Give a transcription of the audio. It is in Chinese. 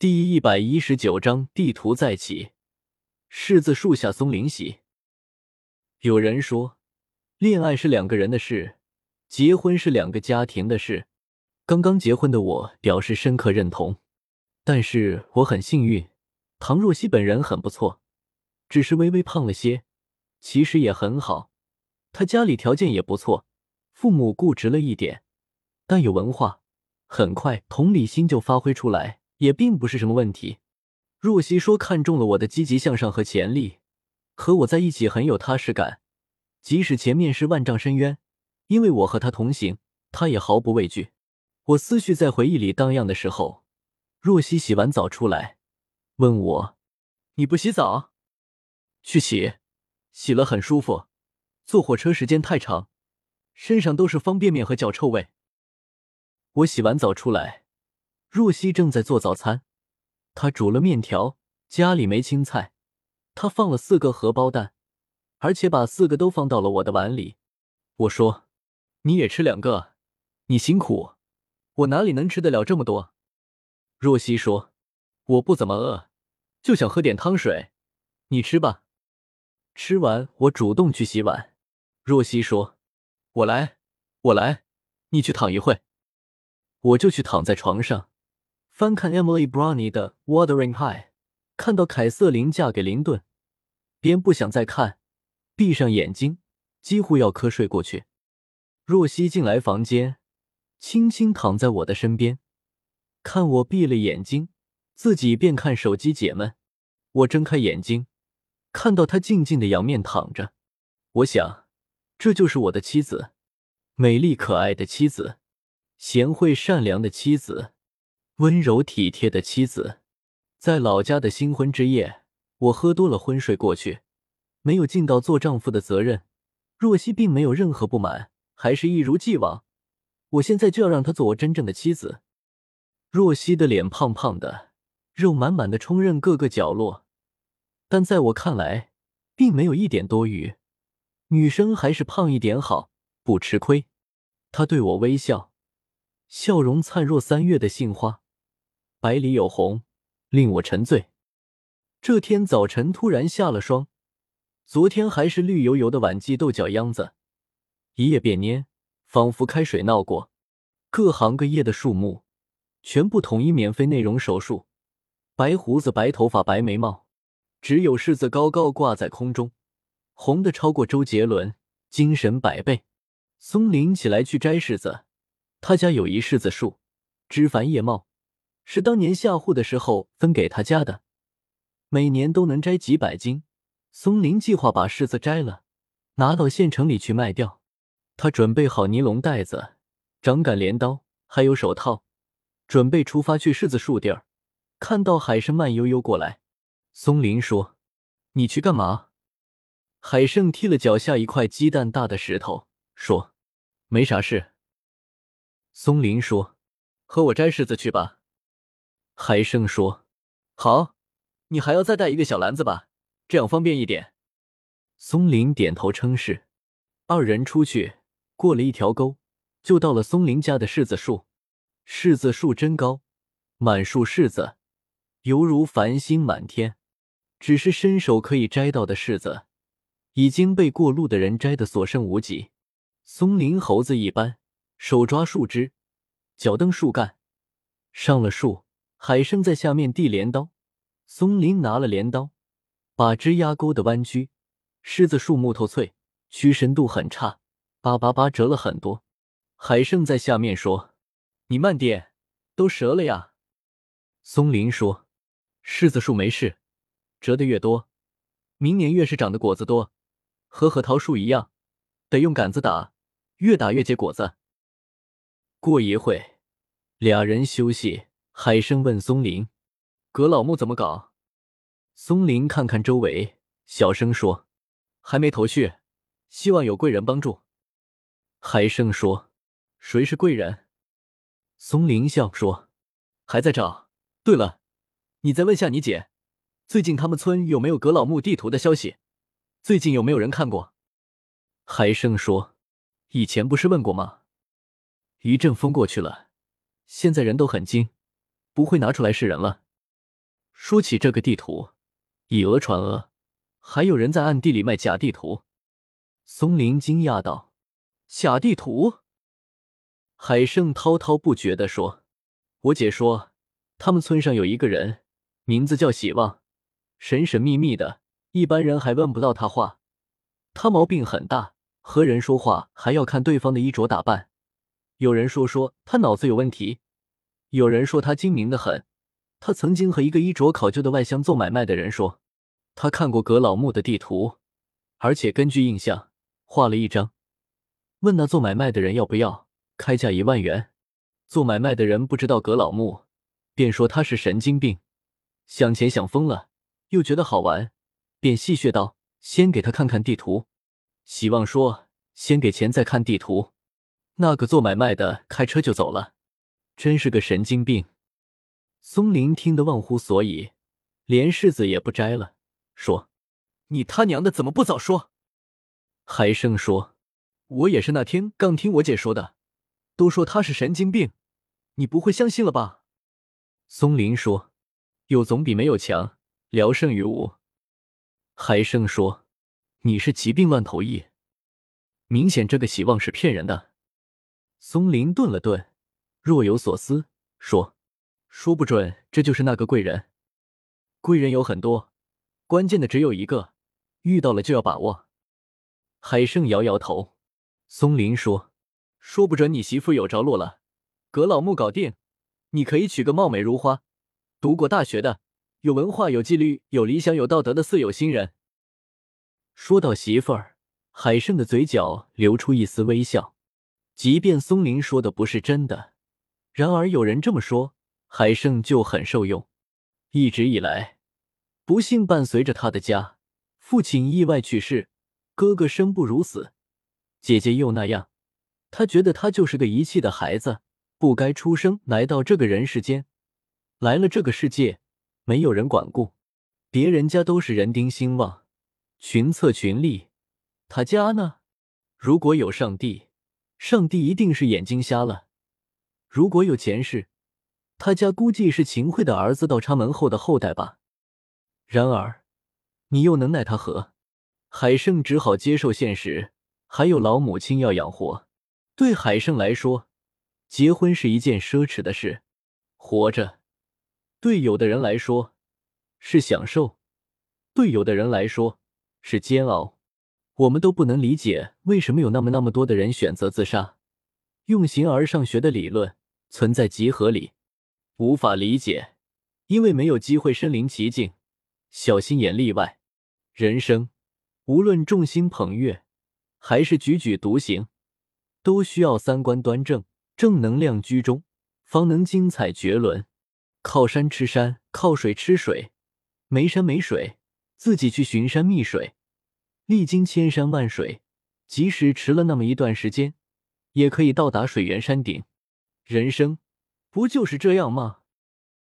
第一百一十九章地图再起。柿子树下松林喜。有人说，恋爱是两个人的事，结婚是两个家庭的事。刚刚结婚的我表示深刻认同。但是我很幸运，唐若曦本人很不错，只是微微胖了些，其实也很好。她家里条件也不错，父母固执了一点，但有文化，很快同理心就发挥出来。也并不是什么问题。若曦说看中了我的积极向上和潜力，和我在一起很有踏实感。即使前面是万丈深渊，因为我和他同行，他也毫不畏惧。我思绪在回忆里荡漾的时候，若曦洗完澡出来，问我：“你不洗澡？去洗，洗了很舒服。坐火车时间太长，身上都是方便面和脚臭味。”我洗完澡出来。若曦正在做早餐，她煮了面条，家里没青菜，她放了四个荷包蛋，而且把四个都放到了我的碗里。我说：“你也吃两个，你辛苦，我哪里能吃得了这么多？”若曦说：“我不怎么饿，就想喝点汤水，你吃吧。”吃完，我主动去洗碗。若曦说：“我来，我来，你去躺一会。”我就去躺在床上。翻看 Emily Brownie 的《Wuthering High》，看到凯瑟琳嫁给林顿，便不想再看，闭上眼睛，几乎要瞌睡过去。若曦进来房间，轻轻躺在我的身边，看我闭了眼睛，自己便看手机解闷。我睁开眼睛，看到她静静的仰面躺着，我想，这就是我的妻子，美丽可爱的妻子，贤惠善良的妻子。温柔体贴的妻子，在老家的新婚之夜，我喝多了昏睡过去，没有尽到做丈夫的责任。若曦并没有任何不满，还是一如既往。我现在就要让她做我真正的妻子。若曦的脸胖胖的，肉满满的充任各个角落，但在我看来，并没有一点多余。女生还是胖一点好，不吃亏。她对我微笑，笑容灿若三月的杏花。百里有红，令我沉醉。这天早晨突然下了霜，昨天还是绿油油的晚季豆角秧子，一夜变蔫，仿佛开水闹过。各行各业的树木全部统一免费内容手术，白胡子、白头发、白眉毛，只有柿子高高挂在空中，红的超过周杰伦，精神百倍。松林起来去摘柿子，他家有一柿子树，枝繁叶茂。是当年下户的时候分给他家的，每年都能摘几百斤。松林计划把柿子摘了，拿到县城里去卖掉。他准备好尼龙袋子、长杆镰刀，还有手套，准备出发去柿子树地儿。看到海生慢悠悠过来，松林说：“你去干嘛？”海生踢了脚下一块鸡蛋大的石头，说：“没啥事。”松林说：“和我摘柿子去吧。”海生说：“好，你还要再带一个小篮子吧，这样方便一点。”松林点头称是。二人出去，过了一条沟，就到了松林家的柿子树。柿子树真高，满树柿子，犹如繁星满天。只是伸手可以摘到的柿子，已经被过路的人摘得所剩无几。松林猴子一般，手抓树枝，脚蹬树干，上了树。海生在下面递镰刀，松林拿了镰刀，把枝丫勾的弯曲。柿子树木头脆，屈伸度很差，叭叭叭折了很多。海生在下面说：“你慢点，都折了呀。”松林说：“柿子树没事，折的越多，明年越是长的果子多，和核桃树一样，得用杆子打，越打越结果子。”过一会，俩人休息。海生问松林：“葛老木怎么搞？”松林看看周围，小声说：“还没头绪，希望有贵人帮助。”海生说：“谁是贵人？”松林笑说：“还在找。对了，你再问下你姐，最近他们村有没有葛老木地图的消息？最近有没有人看过？”海生说：“以前不是问过吗？一阵风过去了，现在人都很精。”不会拿出来示人了。说起这个地图，以讹传讹，还有人在暗地里卖假地图。松林惊讶道：“假地图？”海胜滔滔不绝地说：“我姐说，他们村上有一个人，名字叫喜旺，神神秘秘的，一般人还问不到他话。他毛病很大，和人说话还要看对方的衣着打扮。有人说说他脑子有问题，有人说他精明的很。他曾经和一个衣着考究的外乡做买卖的人说，他看过葛老木的地图，而且根据印象画了一张，问那做买卖的人要不要。”开价一万元，做买卖的人不知道葛老木，便说他是神经病，想钱想疯了，又觉得好玩，便戏谑道：“先给他看看地图。”希望说：“先给钱再看地图。”那个做买卖的开车就走了，真是个神经病。松林听得忘乎所以，连柿子也不摘了，说：“你他娘的怎么不早说？”海生说：“我也是那天刚听我姐说的。”都说他是神经病，你不会相信了吧？松林说：“有总比没有强，聊胜于无。”海生说：“你是疾病乱投医，明显这个希望是骗人的。”松林顿了顿，若有所思，说：“说不准这就是那个贵人。贵人有很多，关键的只有一个，遇到了就要把握。”海胜摇摇头。松林说。说不准你媳妇有着落了，葛老木搞定，你可以娶个貌美如花、读过大学的、有文化、有纪律、有理想、有道德的四有新人。说到媳妇儿，海胜的嘴角流出一丝微笑。即便松林说的不是真的，然而有人这么说，海胜就很受用。一直以来，不幸伴随着他的家，父亲意外去世，哥哥生不如死，姐姐又那样。他觉得他就是个遗弃的孩子，不该出生来到这个人世间。来了这个世界，没有人管顾，别人家都是人丁兴旺，群策群力。他家呢？如果有上帝，上帝一定是眼睛瞎了；如果有前世，他家估计是秦桧的儿子倒插门后的后代吧。然而，你又能奈他何？海胜只好接受现实，还有老母亲要养活。对海胜来说，结婚是一件奢侈的事。活着，对有的人来说是享受，对有的人来说是煎熬。我们都不能理解为什么有那么那么多的人选择自杀。用形而上学的理论存在极合理，无法理解，因为没有机会身临其境。小心眼例外。人生无论众星捧月，还是踽踽独行。都需要三观端正、正能量居中，方能精彩绝伦。靠山吃山，靠水吃水，没山没水，自己去寻山觅水，历经千山万水，即使迟了那么一段时间，也可以到达水源山顶。人生不就是这样吗？